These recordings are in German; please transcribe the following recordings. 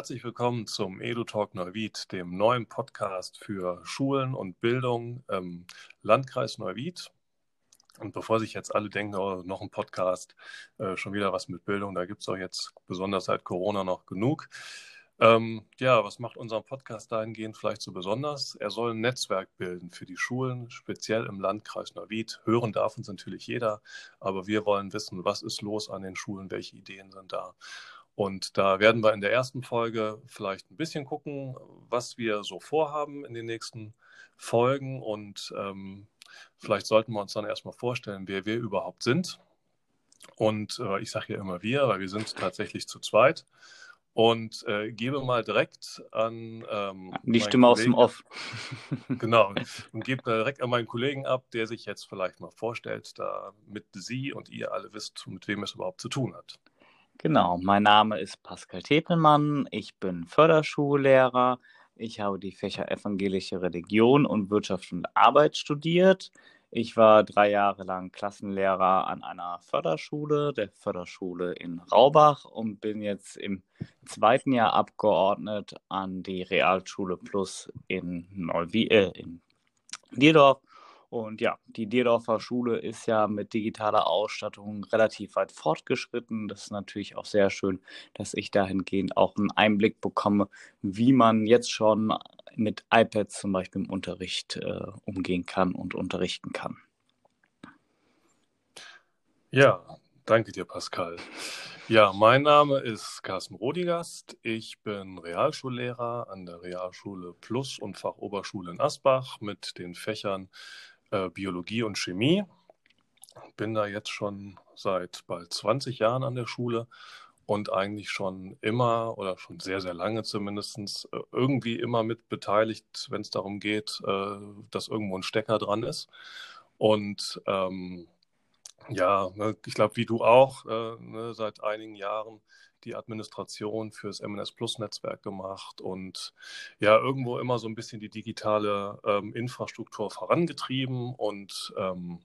herzlich willkommen zum EduTalk Neuwied, dem neuen Podcast für Schulen und Bildung im Landkreis Neuwied. Und bevor sich jetzt alle denken, oh, noch ein Podcast, äh, schon wieder was mit Bildung, da gibt es auch jetzt besonders seit Corona noch genug. Ähm, ja, was macht unseren Podcast dahingehend vielleicht so besonders? Er soll ein Netzwerk bilden für die Schulen, speziell im Landkreis Neuwied. Hören darf uns natürlich jeder, aber wir wollen wissen, was ist los an den Schulen, welche Ideen sind da. Und da werden wir in der ersten Folge vielleicht ein bisschen gucken, was wir so vorhaben in den nächsten Folgen. Und ähm, vielleicht sollten wir uns dann erstmal vorstellen, wer wir überhaupt sind. Und äh, ich sage ja immer wir, weil wir sind tatsächlich zu zweit. Und äh, gebe mal direkt an ähm, die Stimme aus dem Off. genau. Und gebe direkt an meinen Kollegen ab, der sich jetzt vielleicht mal vorstellt, damit Sie und ihr alle wisst, mit wem es überhaupt zu tun hat. Genau, mein Name ist Pascal Tepelmann, ich bin Förderschullehrer. Ich habe die Fächer Evangelische Religion und Wirtschaft und Arbeit studiert. Ich war drei Jahre lang Klassenlehrer an einer Förderschule, der Förderschule in Raubach und bin jetzt im zweiten Jahr abgeordnet an die Realschule Plus in, Neuwie äh, in Dierdorf und ja, die Dierdorfer Schule ist ja mit digitaler Ausstattung relativ weit fortgeschritten. Das ist natürlich auch sehr schön, dass ich dahingehend auch einen Einblick bekomme, wie man jetzt schon mit iPads zum Beispiel im Unterricht äh, umgehen kann und unterrichten kann. Ja, danke dir, Pascal. Ja, mein Name ist Carsten Rodigast. Ich bin Realschullehrer an der Realschule Plus und Fachoberschule in Asbach mit den Fächern äh, Biologie und Chemie. Bin da jetzt schon seit bald 20 Jahren an der Schule und eigentlich schon immer oder schon sehr, sehr lange zumindest äh, irgendwie immer mit beteiligt, wenn es darum geht, äh, dass irgendwo ein Stecker dran ist. Und ähm, ja, ne, ich glaube, wie du auch, äh, ne, seit einigen Jahren die Administration fürs MNS Plus Netzwerk gemacht und ja, irgendwo immer so ein bisschen die digitale ähm, Infrastruktur vorangetrieben und ähm,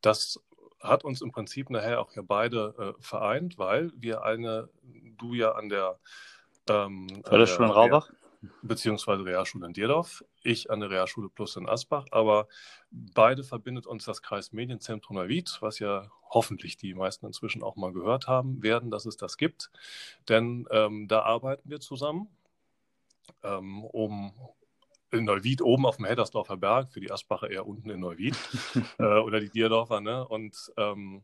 das hat uns im Prinzip nachher auch hier beide äh, vereint, weil wir eine, du ja an der ähm, Förderschule in Raubach? Beziehungsweise Realschule in Dierdorf, ich an der Realschule Plus in Asbach, aber beide verbindet uns das Kreismedienzentrum Neuwied, was ja hoffentlich die meisten inzwischen auch mal gehört haben werden, dass es das gibt, denn ähm, da arbeiten wir zusammen, ähm, um in Neuwied oben auf dem Heddersdorfer Berg, für die Asbacher eher unten in Neuwied äh, oder die Dierdorfer, ne? Und ähm,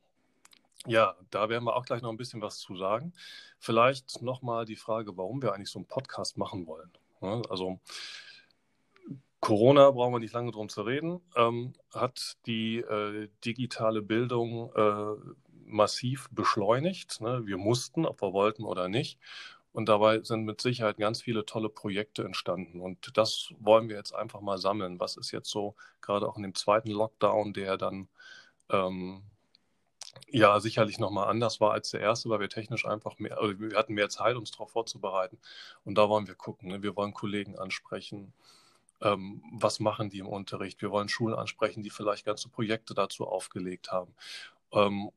ja, da werden wir auch gleich noch ein bisschen was zu sagen. Vielleicht nochmal die Frage, warum wir eigentlich so einen Podcast machen wollen. Ne? Also Corona, brauchen wir nicht lange drum zu reden, ähm, hat die äh, digitale Bildung äh, massiv beschleunigt. Ne? Wir mussten, ob wir wollten oder nicht. Und dabei sind mit Sicherheit ganz viele tolle Projekte entstanden. Und das wollen wir jetzt einfach mal sammeln. Was ist jetzt so, gerade auch in dem zweiten Lockdown, der dann ähm, ja sicherlich nochmal anders war als der erste, weil wir technisch einfach mehr, also wir hatten mehr Zeit, uns darauf vorzubereiten. Und da wollen wir gucken. Ne? Wir wollen Kollegen ansprechen. Ähm, was machen die im Unterricht? Wir wollen Schulen ansprechen, die vielleicht ganze Projekte dazu aufgelegt haben. Ähm,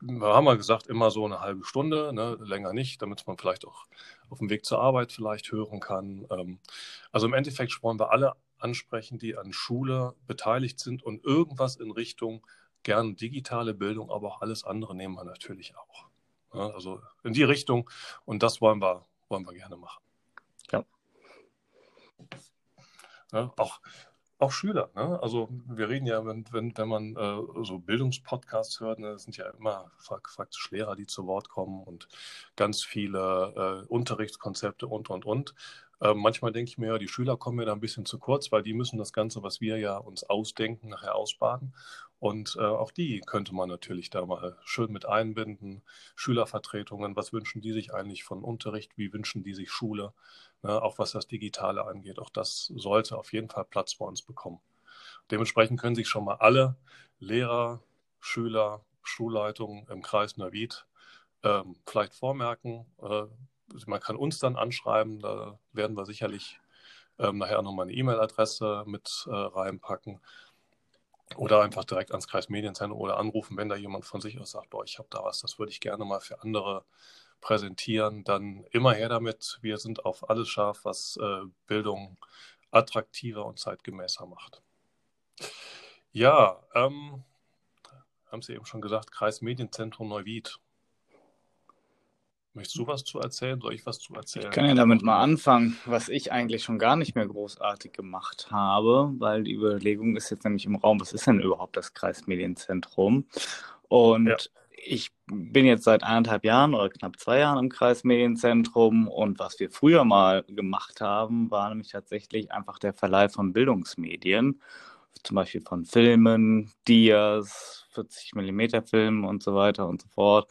wir haben mal gesagt, immer so eine halbe Stunde, ne, länger nicht, damit man vielleicht auch auf dem Weg zur Arbeit vielleicht hören kann. Ähm, also im Endeffekt wollen wir alle ansprechen, die an Schule beteiligt sind und irgendwas in Richtung gern digitale Bildung, aber auch alles andere nehmen wir natürlich auch. Ja, also in die Richtung und das wollen wir, wollen wir gerne machen. Ja. ja auch, auch Schüler. Ne? Also wir reden ja, wenn, wenn, wenn man äh, so Bildungspodcasts hört, ne, sind ja immer faktisch Lehrer, die zu Wort kommen und ganz viele äh, Unterrichtskonzepte und, und, und. Äh, manchmal denke ich mir, ja, die Schüler kommen mir da ein bisschen zu kurz, weil die müssen das Ganze, was wir ja uns ausdenken, nachher ausbaden. Und äh, auch die könnte man natürlich da mal schön mit einbinden. Schülervertretungen, was wünschen die sich eigentlich von Unterricht? Wie wünschen die sich Schule? Ne, auch was das Digitale angeht. Auch das sollte auf jeden Fall Platz bei uns bekommen. Dementsprechend können sich schon mal alle Lehrer, Schüler, Schulleitungen im Kreis Neuwied ähm, vielleicht vormerken, äh, man kann uns dann anschreiben, da werden wir sicherlich ähm, nachher nochmal eine E-Mail-Adresse mit äh, reinpacken. Oder einfach direkt ans Kreismedienzentrum oder anrufen, wenn da jemand von sich aus sagt, boah, ich habe da was, das würde ich gerne mal für andere präsentieren, dann immer her damit. Wir sind auf alles scharf, was äh, Bildung attraktiver und zeitgemäßer macht. Ja, ähm, haben Sie eben schon gesagt, Kreismedienzentrum Neuwied. Möchtest du was zu erzählen? Soll ich was zu erzählen? Ich kann ja damit mal anfangen, was ich eigentlich schon gar nicht mehr großartig gemacht habe, weil die Überlegung ist jetzt nämlich im Raum, was ist denn überhaupt das Kreismedienzentrum? Und ja. ich bin jetzt seit eineinhalb Jahren oder knapp zwei Jahren im Kreismedienzentrum und was wir früher mal gemacht haben, war nämlich tatsächlich einfach der Verleih von Bildungsmedien, zum Beispiel von Filmen, Dias, 40 mm Filmen und so weiter und so fort.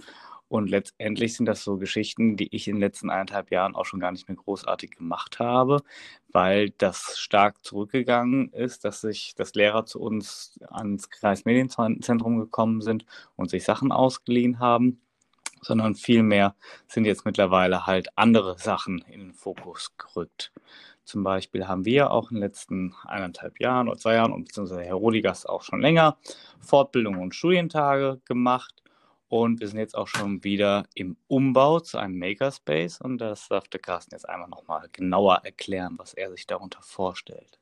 Und letztendlich sind das so Geschichten, die ich in den letzten eineinhalb Jahren auch schon gar nicht mehr großartig gemacht habe, weil das stark zurückgegangen ist, dass sich, dass Lehrer zu uns ans Kreismedienzentrum gekommen sind und sich Sachen ausgeliehen haben, sondern vielmehr sind jetzt mittlerweile halt andere Sachen in den Fokus gerückt. Zum Beispiel haben wir auch in den letzten eineinhalb Jahren oder zwei Jahren, und beziehungsweise Herr Rodigas auch schon länger, Fortbildungen und Studientage gemacht und wir sind jetzt auch schon wieder im Umbau zu einem Makerspace und das darf der Carsten jetzt einmal nochmal genauer erklären, was er sich darunter vorstellt.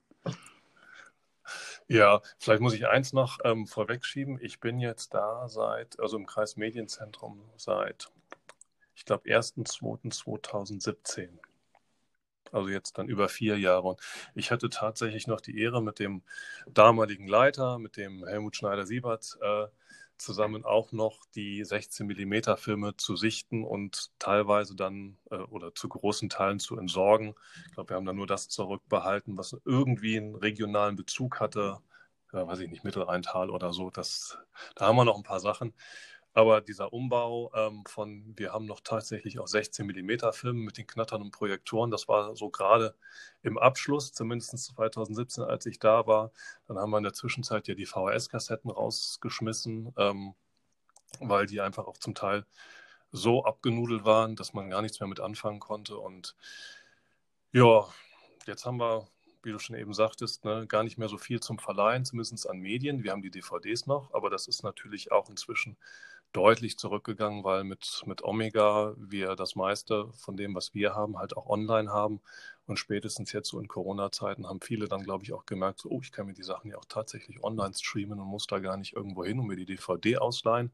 Ja, vielleicht muss ich eins noch ähm, vorwegschieben. Ich bin jetzt da seit, also im Kreis Medienzentrum seit, ich glaube, 1.2.2017. Also jetzt dann über vier Jahre. Und ich hatte tatsächlich noch die Ehre, mit dem damaligen Leiter, mit dem Helmut Schneider-Siebert, äh, zusammen auch noch die 16 mm Filme zu sichten und teilweise dann äh, oder zu großen Teilen zu entsorgen. Ich glaube, wir haben dann nur das zurückbehalten, was irgendwie einen regionalen Bezug hatte. Ja, weiß ich nicht, Mittelrheintal oder so. Das, da haben wir noch ein paar Sachen. Aber dieser Umbau ähm, von, wir haben noch tatsächlich auch 16 mm Filme mit den knatternden Projektoren, das war so gerade im Abschluss, zumindest 2017, als ich da war. Dann haben wir in der Zwischenzeit ja die VHS-Kassetten rausgeschmissen, ähm, weil die einfach auch zum Teil so abgenudelt waren, dass man gar nichts mehr mit anfangen konnte. Und ja, jetzt haben wir wie du schon eben sagtest, ne, gar nicht mehr so viel zum Verleihen, zumindest an Medien. Wir haben die DVDs noch, aber das ist natürlich auch inzwischen deutlich zurückgegangen, weil mit, mit Omega wir das meiste von dem, was wir haben, halt auch online haben. Und spätestens jetzt so in Corona-Zeiten haben viele dann, glaube ich, auch gemerkt, so, oh, ich kann mir die Sachen ja auch tatsächlich online streamen und muss da gar nicht irgendwo hin und mir die DVD ausleihen.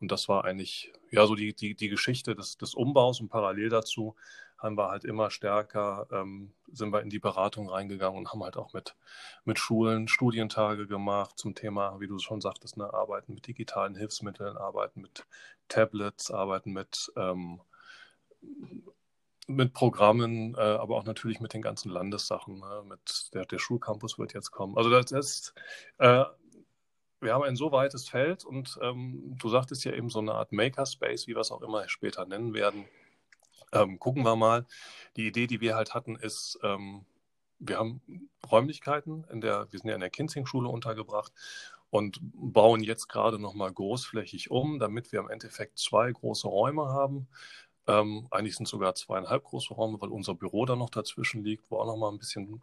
Und das war eigentlich ja so die, die, die Geschichte des, des Umbaus und parallel dazu haben wir halt immer stärker, ähm, sind wir in die Beratung reingegangen und haben halt auch mit, mit Schulen Studientage gemacht zum Thema, wie du schon sagtest, ne, arbeiten mit digitalen Hilfsmitteln, arbeiten mit Tablets, arbeiten mit, ähm, mit Programmen, äh, aber auch natürlich mit den ganzen Landessachen. Ne, mit der, der Schulcampus wird jetzt kommen. Also das ist, äh, wir haben ein so weites Feld und ähm, du sagtest ja eben so eine Art Makerspace, wie wir es auch immer später nennen werden ähm, gucken wir mal. Die Idee, die wir halt hatten, ist, ähm, wir haben Räumlichkeiten, in der, wir sind ja in der Kinzing-Schule untergebracht und bauen jetzt gerade nochmal großflächig um, damit wir im Endeffekt zwei große Räume haben. Ähm, eigentlich sind sogar zweieinhalb große Räume, weil unser Büro da noch dazwischen liegt, wo auch nochmal ein bisschen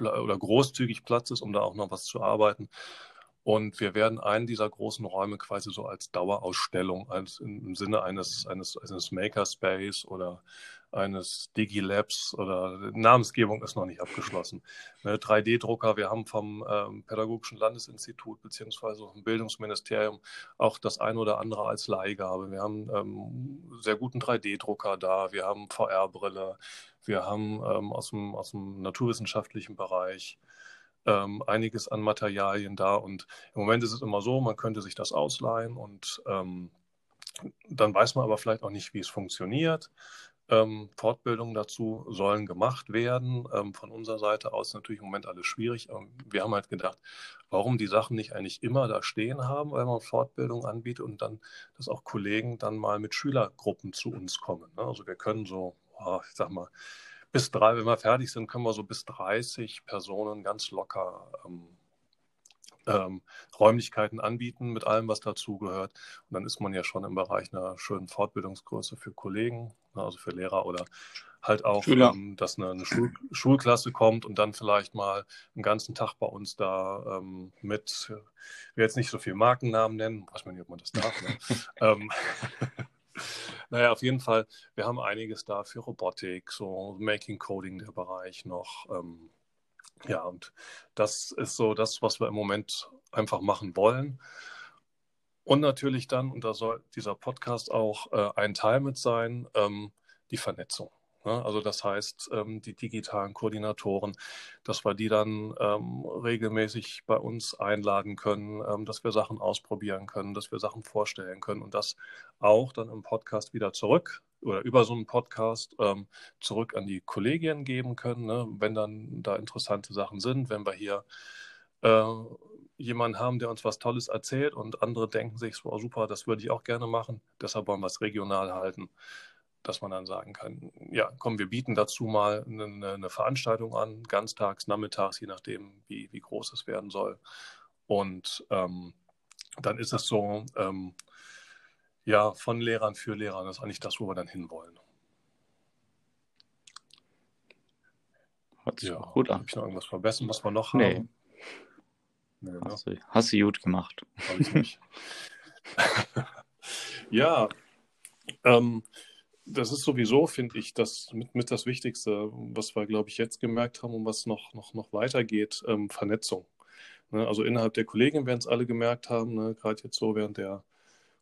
oder großzügig Platz ist, um da auch noch was zu arbeiten. Und wir werden einen dieser großen Räume quasi so als Dauerausstellung, als im Sinne eines, eines, eines Makerspace oder eines Digilabs oder Namensgebung ist noch nicht abgeschlossen. 3D-Drucker, wir haben vom ähm, Pädagogischen Landesinstitut beziehungsweise vom Bildungsministerium auch das eine oder andere als Leihgabe. Wir haben ähm, sehr guten 3D-Drucker da, wir haben VR-Brille, wir haben ähm, aus, dem, aus dem naturwissenschaftlichen Bereich ähm, einiges an Materialien da. Und im Moment ist es immer so, man könnte sich das ausleihen und ähm, dann weiß man aber vielleicht auch nicht, wie es funktioniert. Ähm, Fortbildungen dazu sollen gemacht werden. Ähm, von unserer Seite aus natürlich im Moment alles schwierig. wir haben halt gedacht, warum die Sachen nicht eigentlich immer da stehen haben, weil man Fortbildung anbietet und dann, dass auch Kollegen dann mal mit Schülergruppen zu uns kommen. Ne? Also wir können so, oh, ich sag mal, bis drei, wenn wir fertig sind, können wir so bis 30 Personen ganz locker ähm, ähm, Räumlichkeiten anbieten mit allem, was dazugehört. Und dann ist man ja schon im Bereich einer schönen Fortbildungsgröße für Kollegen, ne, also für Lehrer oder halt auch, ähm, dass eine, eine Schul Schulklasse kommt und dann vielleicht mal einen ganzen Tag bei uns da ähm, mit, ich will jetzt nicht so viel Markennamen nennen, weiß man nicht, ob man das darf. Ne? naja, auf jeden Fall, wir haben einiges da für Robotik, so Making Coding der Bereich noch. Ähm, ja, und das ist so das, was wir im Moment einfach machen wollen. Und natürlich dann, und da soll dieser Podcast auch äh, ein Teil mit sein, ähm, die Vernetzung. Ne? Also das heißt, ähm, die digitalen Koordinatoren, dass wir die dann ähm, regelmäßig bei uns einladen können, ähm, dass wir Sachen ausprobieren können, dass wir Sachen vorstellen können und das auch dann im Podcast wieder zurück oder über so einen Podcast zurück an die Kollegien geben können, ne? wenn dann da interessante Sachen sind, wenn wir hier äh, jemanden haben, der uns was Tolles erzählt und andere denken sich, so, super, das würde ich auch gerne machen, deshalb wollen wir es regional halten dass man dann sagen kann, ja, komm, wir bieten dazu mal eine, eine Veranstaltung an, ganztags, nachmittags, je nachdem, wie, wie groß es werden soll. Und ähm, dann ist es so, ähm, ja, von Lehrern für Lehrer, das ist eigentlich das, wo wir dann hinwollen. Hört sich ja, gut an. Habe ich noch irgendwas verbessern, was wir noch nee. haben? Nee, ne? hast, du, hast du gut gemacht. Habe ich nicht. ja, ähm, das ist sowieso, finde ich, das mit, mit das Wichtigste, was wir, glaube ich, jetzt gemerkt haben und was noch, noch, noch weitergeht, ähm, Vernetzung. Ne, also innerhalb der Kollegien werden es alle gemerkt haben, ne, gerade jetzt so während der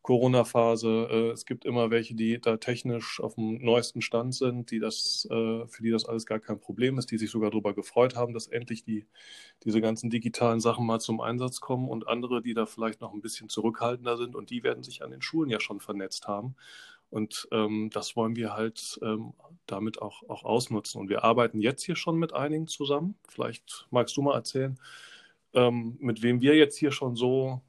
Corona-Phase. Äh, es gibt immer welche, die da technisch auf dem neuesten Stand sind, die das, äh, für die das alles gar kein Problem ist, die sich sogar darüber gefreut haben, dass endlich die, diese ganzen digitalen Sachen mal zum Einsatz kommen und andere, die da vielleicht noch ein bisschen zurückhaltender sind und die werden sich an den Schulen ja schon vernetzt haben und ähm, das wollen wir halt ähm, damit auch, auch ausnutzen. Und wir arbeiten jetzt hier schon mit einigen zusammen. Vielleicht magst du mal erzählen, ähm, mit wem wir jetzt hier schon so,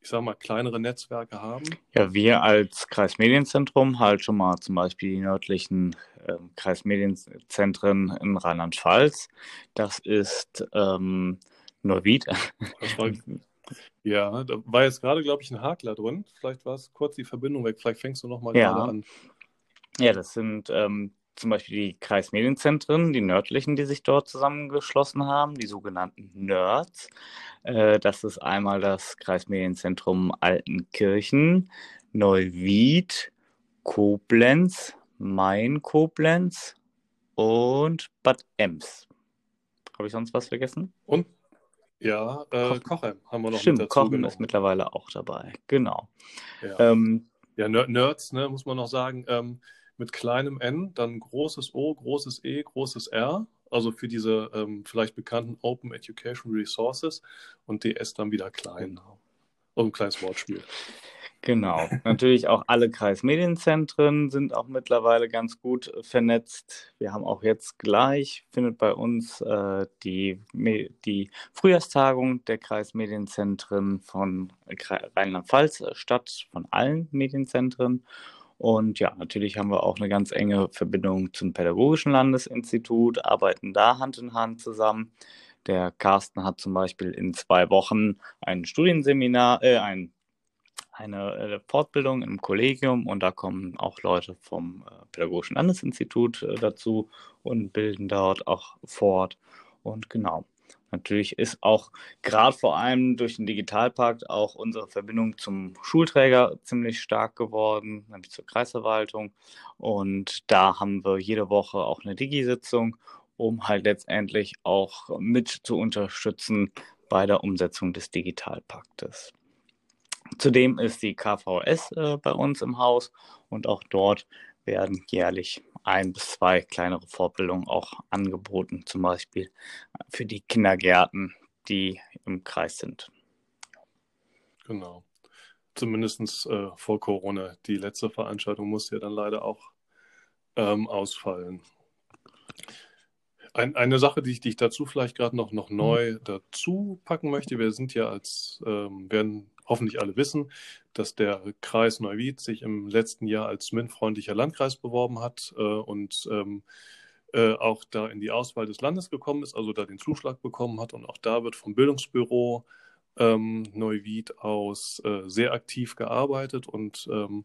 ich sag mal, kleinere Netzwerke haben. Ja, wir als Kreismedienzentrum halt schon mal zum Beispiel die nördlichen ähm, Kreismedienzentren in Rheinland-Pfalz. Das ist ähm, Neuwied. Das war ja, da war jetzt gerade, glaube ich, ein Hakler drin. Vielleicht war es kurz die Verbindung weg. Vielleicht fängst du nochmal ja. gerade an. Ja, das sind ähm, zum Beispiel die Kreismedienzentren, die nördlichen, die sich dort zusammengeschlossen haben, die sogenannten Nerds. Äh, das ist einmal das Kreismedienzentrum Altenkirchen, Neuwied, Koblenz, Main-Koblenz und Bad Ems. Habe ich sonst was vergessen? Und ja, äh, Kochem haben wir noch Stimmt, mit dazu Kochem genommen. ist mittlerweile auch dabei. Genau. Ja, ähm, ja Nerds, ne, muss man noch sagen, ähm, mit kleinem N, dann großes O, großes E, großes R. Also für diese ähm, vielleicht bekannten Open Education Resources und DS dann wieder klein. Genau. Und ein kleines Wortspiel. Genau. Natürlich auch alle Kreismedienzentren sind auch mittlerweile ganz gut äh, vernetzt. Wir haben auch jetzt gleich, findet bei uns äh, die, die Frühjahrstagung der Kreismedienzentren von Rheinland-Pfalz statt, von allen Medienzentren. Und ja, natürlich haben wir auch eine ganz enge Verbindung zum Pädagogischen Landesinstitut, arbeiten da Hand in Hand zusammen. Der Carsten hat zum Beispiel in zwei Wochen ein Studienseminar, äh, ein eine äh, Fortbildung im Kollegium und da kommen auch Leute vom äh, Pädagogischen Landesinstitut äh, dazu und bilden dort auch fort. Und genau, natürlich ist auch gerade vor allem durch den Digitalpakt auch unsere Verbindung zum Schulträger ziemlich stark geworden, nämlich zur Kreisverwaltung. Und da haben wir jede Woche auch eine Digi-Sitzung, um halt letztendlich auch mit zu unterstützen bei der Umsetzung des Digitalpaktes. Zudem ist die KVS äh, bei uns im Haus und auch dort werden jährlich ein bis zwei kleinere Fortbildungen auch angeboten, zum Beispiel für die Kindergärten, die im Kreis sind. Genau. Zumindest äh, vor Corona. Die letzte Veranstaltung musste ja dann leider auch ähm, ausfallen. Ein, eine Sache, die ich, die ich dazu vielleicht gerade noch, noch neu mhm. dazu packen möchte, wir sind ja als, ähm, werden hoffentlich alle wissen, dass der Kreis Neuwied sich im letzten Jahr als MINT-freundlicher Landkreis beworben hat äh, und ähm, äh, auch da in die Auswahl des Landes gekommen ist, also da den Zuschlag bekommen hat. Und auch da wird vom Bildungsbüro ähm, Neuwied aus äh, sehr aktiv gearbeitet und ähm,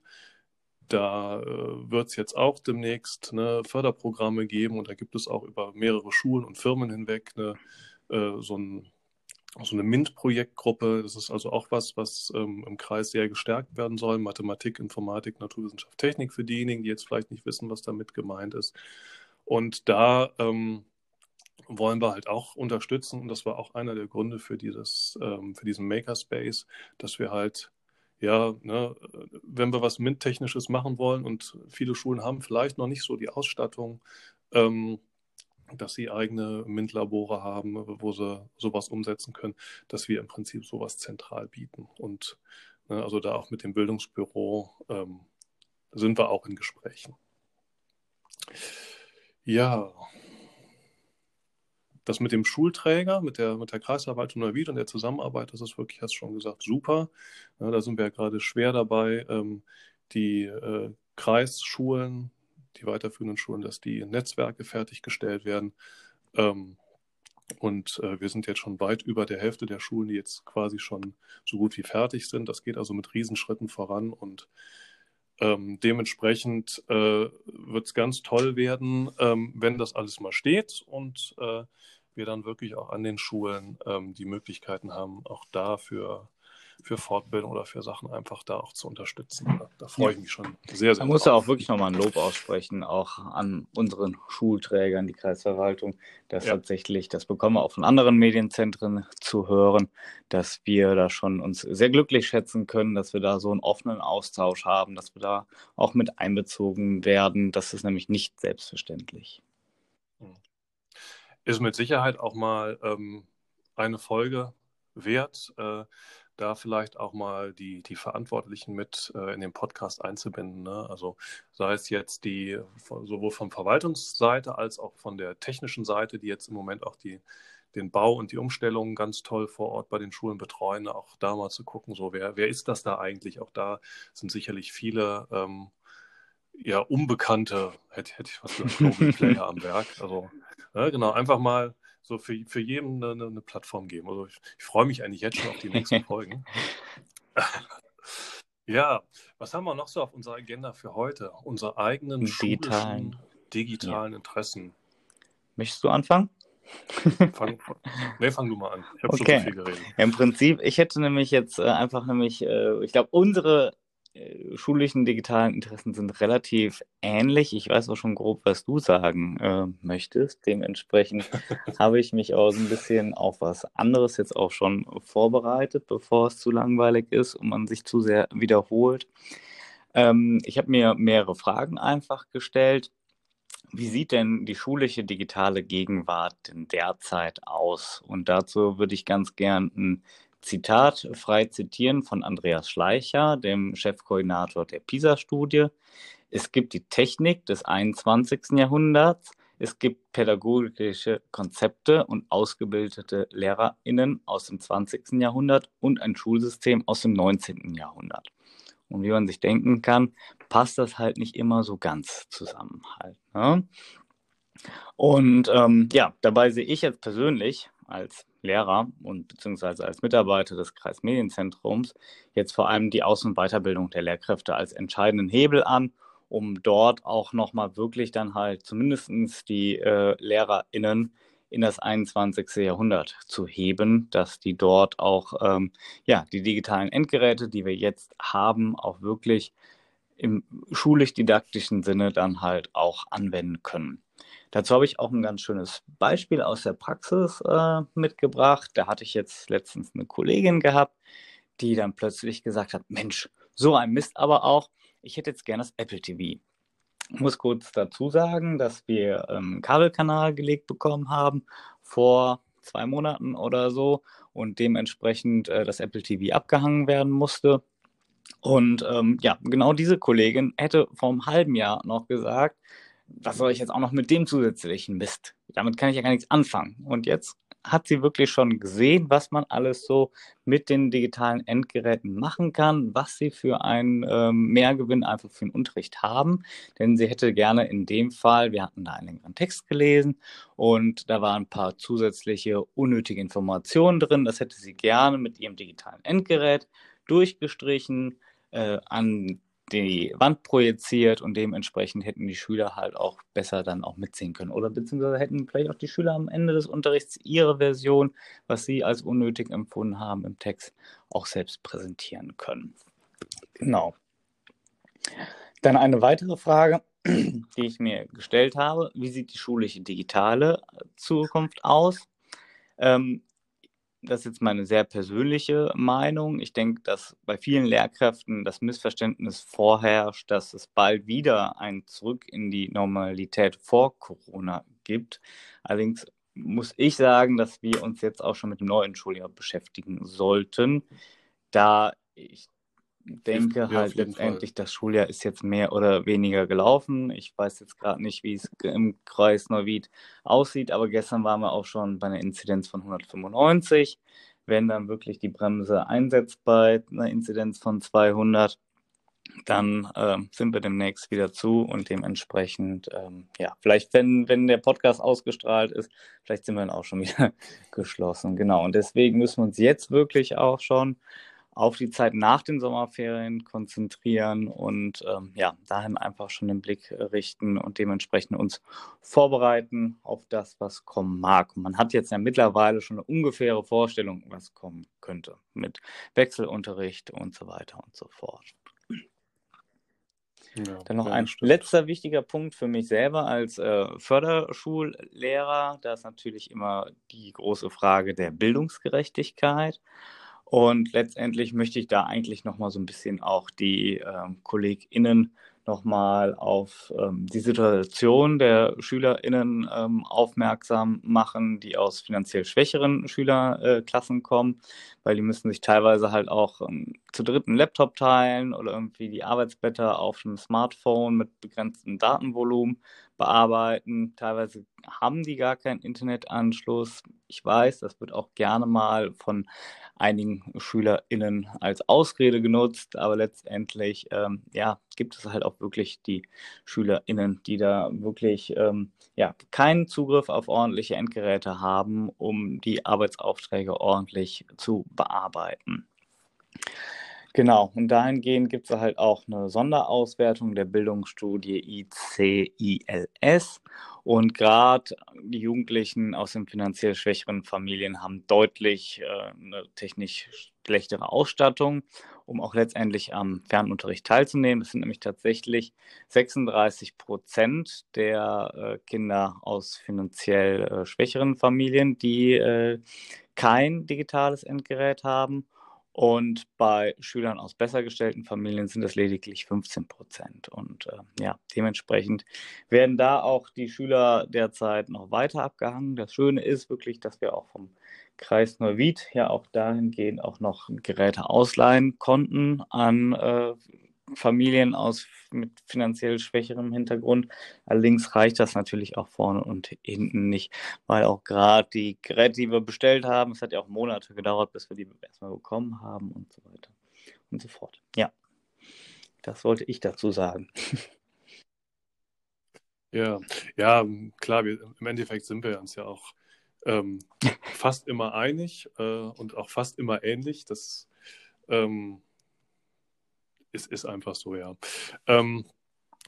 da äh, wird es jetzt auch demnächst ne, Förderprogramme geben und da gibt es auch über mehrere Schulen und Firmen hinweg ne, äh, so ein so eine MINT-Projektgruppe. Das ist also auch was, was ähm, im Kreis sehr gestärkt werden soll. Mathematik, Informatik, Naturwissenschaft, Technik für diejenigen, die jetzt vielleicht nicht wissen, was damit gemeint ist. Und da ähm, wollen wir halt auch unterstützen. Und das war auch einer der Gründe für dieses, ähm, für diesen Makerspace, dass wir halt, ja, ne, wenn wir was MINT-Technisches machen wollen und viele Schulen haben vielleicht noch nicht so die Ausstattung, ähm, dass sie eigene MINT-Labore haben, wo sie sowas umsetzen können, dass wir im Prinzip sowas zentral bieten. Und ne, also da auch mit dem Bildungsbüro ähm, sind wir auch in Gesprächen. Ja, das mit dem Schulträger, mit der, mit der Kreisverwaltung Neuwied und der Zusammenarbeit, das ist wirklich, hast du schon gesagt, super. Ja, da sind wir ja gerade schwer dabei, ähm, die äh, Kreisschulen, die weiterführenden Schulen, dass die Netzwerke fertiggestellt werden. Ähm, und äh, wir sind jetzt schon weit über der Hälfte der Schulen, die jetzt quasi schon so gut wie fertig sind. Das geht also mit Riesenschritten voran und ähm, dementsprechend äh, wird es ganz toll werden, ähm, wenn das alles mal steht und äh, wir dann wirklich auch an den Schulen ähm, die Möglichkeiten haben, auch dafür für Fortbildung oder für Sachen einfach da auch zu unterstützen. Da, da freue ich mich schon sehr, sehr. Da muss ja auch wirklich nochmal ein Lob aussprechen, auch an unseren Schulträgern, die Kreisverwaltung, dass ja. tatsächlich, das bekommen wir auch von anderen Medienzentren zu hören, dass wir da schon uns sehr glücklich schätzen können, dass wir da so einen offenen Austausch haben, dass wir da auch mit einbezogen werden. Das ist nämlich nicht selbstverständlich. Hm. Ist mit Sicherheit auch mal ähm, eine Folge wert. Äh, da vielleicht auch mal die, die Verantwortlichen mit äh, in den Podcast einzubinden. Ne? Also sei es jetzt die sowohl von Verwaltungsseite als auch von der technischen Seite, die jetzt im Moment auch die, den Bau und die Umstellung ganz toll vor Ort bei den Schulen betreuen, auch da mal zu gucken, so wer, wer ist das da eigentlich? Auch da sind sicherlich viele ähm, ja, Unbekannte, hätte, hätte ich was gesagt, Player am Werk. Also ja, ne, genau, einfach mal so für, für jeden eine, eine Plattform geben. Also ich, ich freue mich eigentlich jetzt schon auf die nächsten Folgen. ja, was haben wir noch so auf unserer Agenda für heute? Unsere eigenen digitalen, digitalen ja. Interessen. Möchtest du anfangen? fang, nee, fang du mal an. Ich habe okay. schon so viel geredet. Im Prinzip, ich hätte nämlich jetzt äh, einfach nämlich, äh, ich glaube, unsere schulischen digitalen Interessen sind relativ ähnlich. Ich weiß auch schon grob, was du sagen äh, möchtest. Dementsprechend habe ich mich auch so ein bisschen auf was anderes jetzt auch schon vorbereitet, bevor es zu langweilig ist und man sich zu sehr wiederholt. Ähm, ich habe mir mehrere Fragen einfach gestellt. Wie sieht denn die schulische digitale Gegenwart denn derzeit aus? Und dazu würde ich ganz gern ein Zitat frei zitieren von Andreas Schleicher, dem Chefkoordinator der PISA-Studie. Es gibt die Technik des 21. Jahrhunderts, es gibt pädagogische Konzepte und ausgebildete LehrerInnen aus dem 20. Jahrhundert und ein Schulsystem aus dem 19. Jahrhundert. Und wie man sich denken kann, passt das halt nicht immer so ganz zusammen halt. Ne? Und ähm, ja, dabei sehe ich jetzt persönlich als Lehrer und beziehungsweise als Mitarbeiter des Kreismedienzentrums jetzt vor allem die Aus- und Weiterbildung der Lehrkräfte als entscheidenden Hebel an, um dort auch nochmal wirklich dann halt zumindest die äh, LehrerInnen in das 21. Jahrhundert zu heben, dass die dort auch ähm, ja, die digitalen Endgeräte, die wir jetzt haben, auch wirklich im schulisch-didaktischen Sinne dann halt auch anwenden können. Dazu habe ich auch ein ganz schönes Beispiel aus der Praxis äh, mitgebracht. Da hatte ich jetzt letztens eine Kollegin gehabt, die dann plötzlich gesagt hat, Mensch, so ein Mist aber auch, ich hätte jetzt gerne das Apple TV. Ich muss kurz dazu sagen, dass wir einen ähm, Kabelkanal gelegt bekommen haben vor zwei Monaten oder so und dementsprechend äh, das Apple TV abgehangen werden musste. Und ähm, ja, genau diese Kollegin hätte vor einem halben Jahr noch gesagt, was soll ich jetzt auch noch mit dem zusätzlichen Mist? Damit kann ich ja gar nichts anfangen. Und jetzt hat sie wirklich schon gesehen, was man alles so mit den digitalen Endgeräten machen kann, was sie für einen ähm, Mehrgewinn einfach für den Unterricht haben. Denn sie hätte gerne in dem Fall, wir hatten da einen längeren Text gelesen und da waren ein paar zusätzliche unnötige Informationen drin. Das hätte sie gerne mit ihrem digitalen Endgerät durchgestrichen, äh, an die Wand projiziert und dementsprechend hätten die Schüler halt auch besser dann auch mitsehen können. Oder beziehungsweise hätten vielleicht auch die Schüler am Ende des Unterrichts ihre Version, was sie als unnötig empfunden haben, im Text auch selbst präsentieren können. Genau. Dann eine weitere Frage, die ich mir gestellt habe. Wie sieht die schulische digitale Zukunft aus? Ähm, das ist jetzt meine sehr persönliche Meinung. Ich denke, dass bei vielen Lehrkräften das Missverständnis vorherrscht, dass es bald wieder ein Zurück in die Normalität vor Corona gibt. Allerdings muss ich sagen, dass wir uns jetzt auch schon mit dem neuen Schuljahr beschäftigen sollten, da ich denke ja, halt letztendlich, Fall. das Schuljahr ist jetzt mehr oder weniger gelaufen. Ich weiß jetzt gerade nicht, wie es im Kreis Neuwied aussieht, aber gestern waren wir auch schon bei einer Inzidenz von 195. Wenn dann wirklich die Bremse einsetzt bei einer Inzidenz von 200, dann äh, sind wir demnächst wieder zu und dementsprechend, ähm, ja, vielleicht, wenn, wenn der Podcast ausgestrahlt ist, vielleicht sind wir dann auch schon wieder geschlossen. Genau. Und deswegen müssen wir uns jetzt wirklich auch schon auf die Zeit nach den Sommerferien konzentrieren und ähm, ja, dahin einfach schon den Blick richten und dementsprechend uns vorbereiten auf das, was kommen mag. Und man hat jetzt ja mittlerweile schon eine ungefähre Vorstellung, was kommen könnte mit Wechselunterricht und so weiter und so fort. Ja, Dann noch ein stimmt. letzter wichtiger Punkt für mich selber als äh, Förderschullehrer. Da ist natürlich immer die große Frage der Bildungsgerechtigkeit. Und letztendlich möchte ich da eigentlich nochmal so ein bisschen auch die ähm, KollegInnen nochmal auf ähm, die Situation der SchülerInnen ähm, aufmerksam machen, die aus finanziell schwächeren Schülerklassen äh, kommen, weil die müssen sich teilweise halt auch ähm, zu dritten Laptop teilen oder irgendwie die Arbeitsblätter auf dem Smartphone mit begrenztem Datenvolumen bearbeiten. Teilweise haben die gar keinen Internetanschluss. Ich weiß, das wird auch gerne mal von einigen SchülerInnen als Ausrede genutzt, aber letztendlich ähm, ja, gibt es halt auch wirklich die SchülerInnen, die da wirklich ähm, ja, keinen Zugriff auf ordentliche Endgeräte haben, um die Arbeitsaufträge ordentlich zu bearbeiten. Genau, und dahingehend gibt es halt auch eine Sonderauswertung der Bildungsstudie ICILS. Und gerade die Jugendlichen aus den finanziell schwächeren Familien haben deutlich äh, eine technisch schlechtere Ausstattung, um auch letztendlich am Fernunterricht teilzunehmen. Es sind nämlich tatsächlich 36 Prozent der äh, Kinder aus finanziell äh, schwächeren Familien, die äh, kein digitales Endgerät haben. Und bei Schülern aus besser gestellten Familien sind es lediglich 15 Prozent. Und äh, ja, dementsprechend werden da auch die Schüler derzeit noch weiter abgehangen. Das Schöne ist wirklich, dass wir auch vom Kreis Neuwied ja auch dahingehend auch noch Geräte ausleihen konnten an äh, Familien aus mit finanziell schwächerem Hintergrund. Allerdings reicht das natürlich auch vorne und hinten nicht, weil auch gerade die Geräte, die wir bestellt haben, es hat ja auch Monate gedauert, bis wir die erstmal bekommen haben und so weiter und so fort. Ja, das wollte ich dazu sagen. Ja, ja, klar, wir, im Endeffekt sind wir uns ja auch ähm, fast immer einig äh, und auch fast immer ähnlich. Das ähm, ist, ist einfach so, ja. Ähm,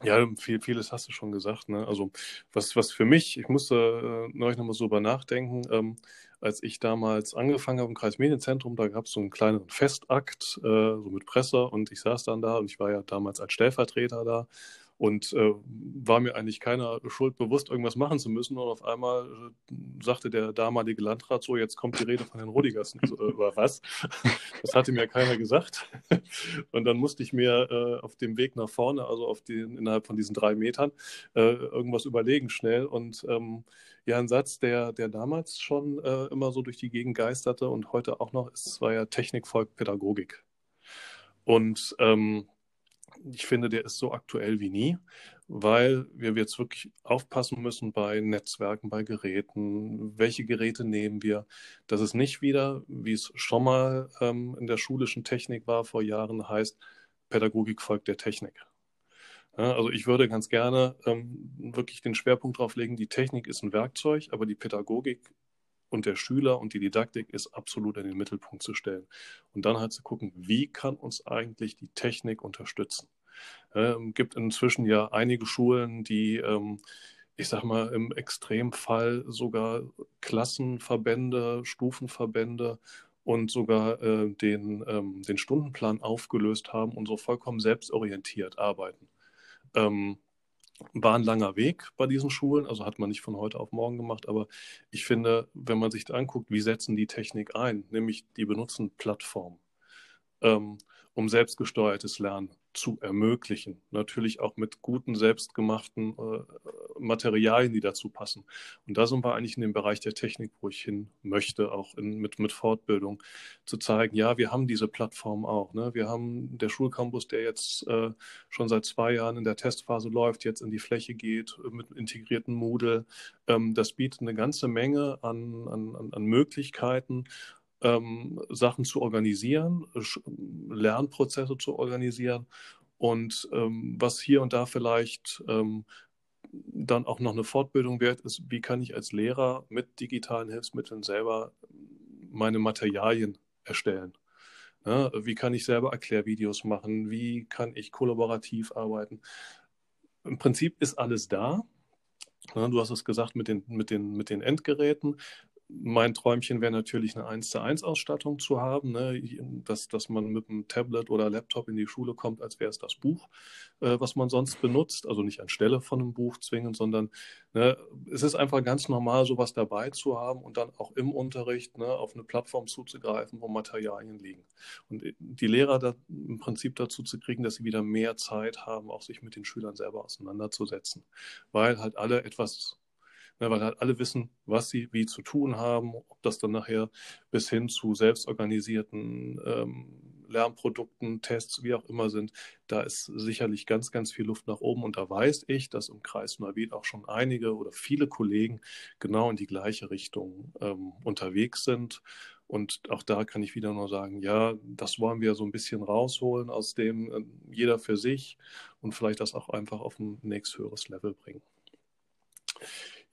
ja, viel, vieles hast du schon gesagt. Ne? Also was, was für mich, ich musste äh, neulich nochmal so über nachdenken, ähm, als ich damals angefangen habe im Kreismedienzentrum, da gab es so einen kleineren Festakt, äh, so mit Presse und ich saß dann da und ich war ja damals als Stellvertreter da und äh, war mir eigentlich keiner Schuld bewusst, irgendwas machen zu müssen. Und auf einmal äh, sagte der damalige Landrat so, jetzt kommt die Rede von Herrn Rudigers. So, äh, über was? Das hatte mir keiner gesagt. Und dann musste ich mir äh, auf dem Weg nach vorne, also auf den, innerhalb von diesen drei Metern, äh, irgendwas überlegen schnell. Und ähm, ja, ein Satz, der, der damals schon äh, immer so durch die Gegend geisterte und heute auch noch ist, war ja Technik folgt Pädagogik. Und ähm, ich finde, der ist so aktuell wie nie, weil wir jetzt wirklich aufpassen müssen bei Netzwerken, bei Geräten. Welche Geräte nehmen wir? Dass es nicht wieder, wie es schon mal ähm, in der schulischen Technik war vor Jahren, heißt, Pädagogik folgt der Technik. Ja, also ich würde ganz gerne ähm, wirklich den Schwerpunkt darauf legen, die Technik ist ein Werkzeug, aber die Pädagogik und der Schüler und die Didaktik ist absolut in den Mittelpunkt zu stellen. Und dann halt zu gucken, wie kann uns eigentlich die Technik unterstützen. Es äh, gibt inzwischen ja einige Schulen, die, ähm, ich sag mal, im Extremfall sogar Klassenverbände, Stufenverbände und sogar äh, den, ähm, den Stundenplan aufgelöst haben und so vollkommen selbstorientiert arbeiten. Ähm, war ein langer Weg bei diesen Schulen, also hat man nicht von heute auf morgen gemacht, aber ich finde, wenn man sich anguckt, wie setzen die Technik ein, nämlich die benutzen Plattformen, ähm, um selbstgesteuertes Lernen zu ermöglichen. Natürlich auch mit guten, selbstgemachten äh, Materialien, die dazu passen. Und da sind wir eigentlich in dem Bereich der Technik, wo ich hin möchte, auch in, mit, mit Fortbildung, zu zeigen, ja, wir haben diese Plattform auch. Ne? Wir haben der Schulcampus, der jetzt äh, schon seit zwei Jahren in der Testphase läuft, jetzt in die Fläche geht mit integrierten Moodle. Ähm, das bietet eine ganze Menge an, an, an Möglichkeiten, ähm, Sachen zu organisieren, Lernprozesse zu organisieren und ähm, was hier und da vielleicht ähm, dann auch noch eine Fortbildung wert ist, wie kann ich als Lehrer mit digitalen Hilfsmitteln selber meine Materialien erstellen. Ja, wie kann ich selber Erklärvideos machen? Wie kann ich kollaborativ arbeiten? Im Prinzip ist alles da. Ja, du hast es gesagt mit den, mit den, mit den Endgeräten mein Träumchen wäre natürlich eine 1 zu 1 Ausstattung zu haben, ne? dass, dass man mit einem Tablet oder Laptop in die Schule kommt, als wäre es das Buch, äh, was man sonst benutzt. Also nicht anstelle von einem Buch zwingen, sondern ne, es ist einfach ganz normal, sowas dabei zu haben und dann auch im Unterricht ne, auf eine Plattform zuzugreifen, wo Materialien liegen. Und die Lehrer da im Prinzip dazu zu kriegen, dass sie wieder mehr Zeit haben, auch sich mit den Schülern selber auseinanderzusetzen, weil halt alle etwas ne, weil halt alle wissen, was sie wie zu tun haben, ob das dann nachher bis hin zu selbstorganisierten ähm, Lernprodukten, Tests, wie auch immer sind, da ist sicherlich ganz, ganz viel Luft nach oben. Und da weiß ich, dass im Kreis Neuwied auch schon einige oder viele Kollegen genau in die gleiche Richtung ähm, unterwegs sind. Und auch da kann ich wieder nur sagen, ja, das wollen wir so ein bisschen rausholen aus dem äh, jeder für sich und vielleicht das auch einfach auf ein nächsthöheres Level bringen.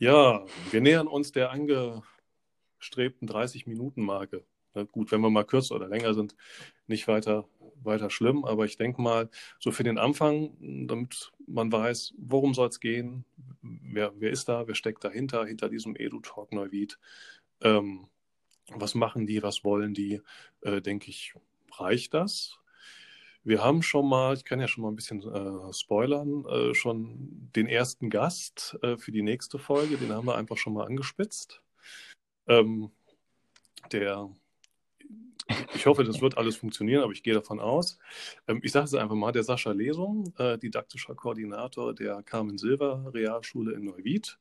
Ja, wir nähern uns der angestrebten 30-Minuten-Marke. gut, wenn wir mal kürzer oder länger sind, nicht weiter, weiter schlimm, aber ich denke mal, so für den Anfang, damit man weiß, worum soll es gehen, wer, wer ist da, wer steckt dahinter, hinter diesem Edu-Talk Neuwied, ähm, was machen die, was wollen die, äh, denke ich, reicht das. Wir haben schon mal, ich kann ja schon mal ein bisschen äh, spoilern, äh, schon den ersten Gast äh, für die nächste Folge, den haben wir einfach schon mal angespitzt. Ähm, der, ich hoffe, das wird alles funktionieren, aber ich gehe davon aus. Ähm, ich sage es einfach mal, der Sascha Lesung, äh, didaktischer Koordinator der Carmen Silver Realschule in Neuwied.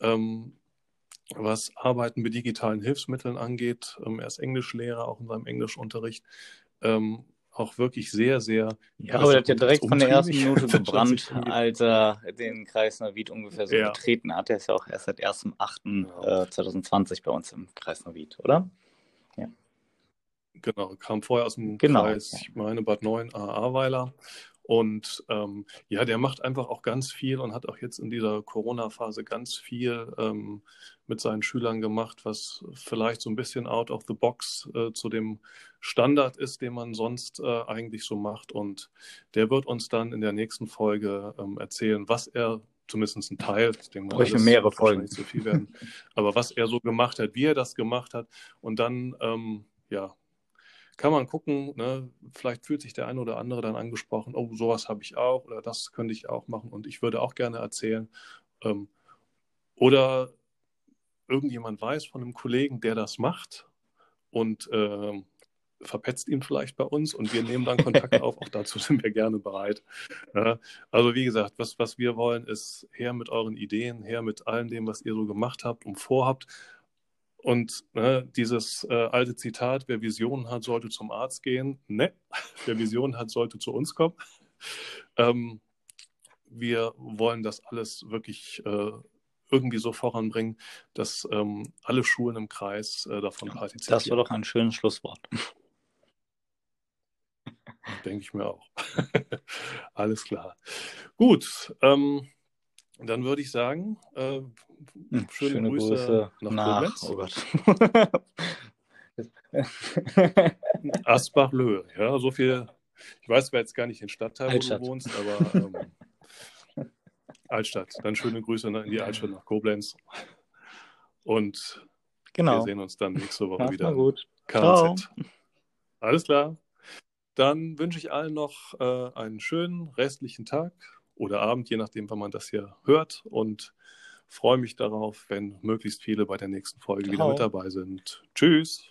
Ähm, was Arbeiten mit digitalen Hilfsmitteln angeht, ähm, er ist Englischlehrer, auch in seinem Englischunterricht. Ähm, auch wirklich sehr, sehr. Ja, aber der hat ja direkt von der ersten Minute gebrannt, als er den Kreis Neuwied ungefähr so ja. betreten hat. Er ist ja auch erst seit 1.8.2020 ja. äh, bei uns im Kreis Neuwied, oder? Ja. Genau, kam vorher aus dem genau, Kreis, ich meine, Bad 9 Ahrweiler und ähm, ja, der macht einfach auch ganz viel und hat auch jetzt in dieser Corona-Phase ganz viel ähm, mit seinen Schülern gemacht, was vielleicht so ein bisschen out of the box äh, zu dem Standard ist, den man sonst äh, eigentlich so macht. Und der wird uns dann in der nächsten Folge ähm, erzählen, was er zumindest ein Teil, ich denke mal, mehrere Folgen nicht so viel werden, aber was er so gemacht hat, wie er das gemacht hat und dann ähm, ja kann man gucken, ne? vielleicht fühlt sich der eine oder andere dann angesprochen, oh, sowas habe ich auch oder das könnte ich auch machen und ich würde auch gerne erzählen. Ähm, oder irgendjemand weiß von einem Kollegen, der das macht und äh, verpetzt ihn vielleicht bei uns und wir nehmen dann Kontakt auf. Auch dazu sind wir gerne bereit. Ja, also wie gesagt, was, was wir wollen, ist her mit euren Ideen, her mit allem dem, was ihr so gemacht habt und vorhabt. Und ne, dieses äh, alte Zitat, wer Visionen hat, sollte zum Arzt gehen. Ne, wer Visionen hat, sollte zu uns kommen. Ähm, wir wollen das alles wirklich äh, irgendwie so voranbringen, dass ähm, alle Schulen im Kreis äh, davon partizipieren. Das war doch ein schönes Schlusswort. Denke ich mir auch. alles klar. Gut. Ähm, dann würde ich sagen, äh, hm, schöne, schöne Grüße, Grüße, nach, nach Oh Gott. Asbach-Löhe, ja, so viel Ich weiß zwar jetzt gar nicht den Stadtteil, Altstadt. wo du wohnst, aber ähm, Altstadt. Dann schöne Grüße in die Altstadt nach Koblenz. Und Genau. wir sehen uns dann nächste Woche Mach's wieder. mal gut. KZ. Alles klar. Dann wünsche ich allen noch äh, einen schönen restlichen Tag oder Abend, je nachdem, wann man das hier hört. Und freue mich darauf, wenn möglichst viele bei der nächsten Folge Ciao. wieder mit dabei sind. Tschüss.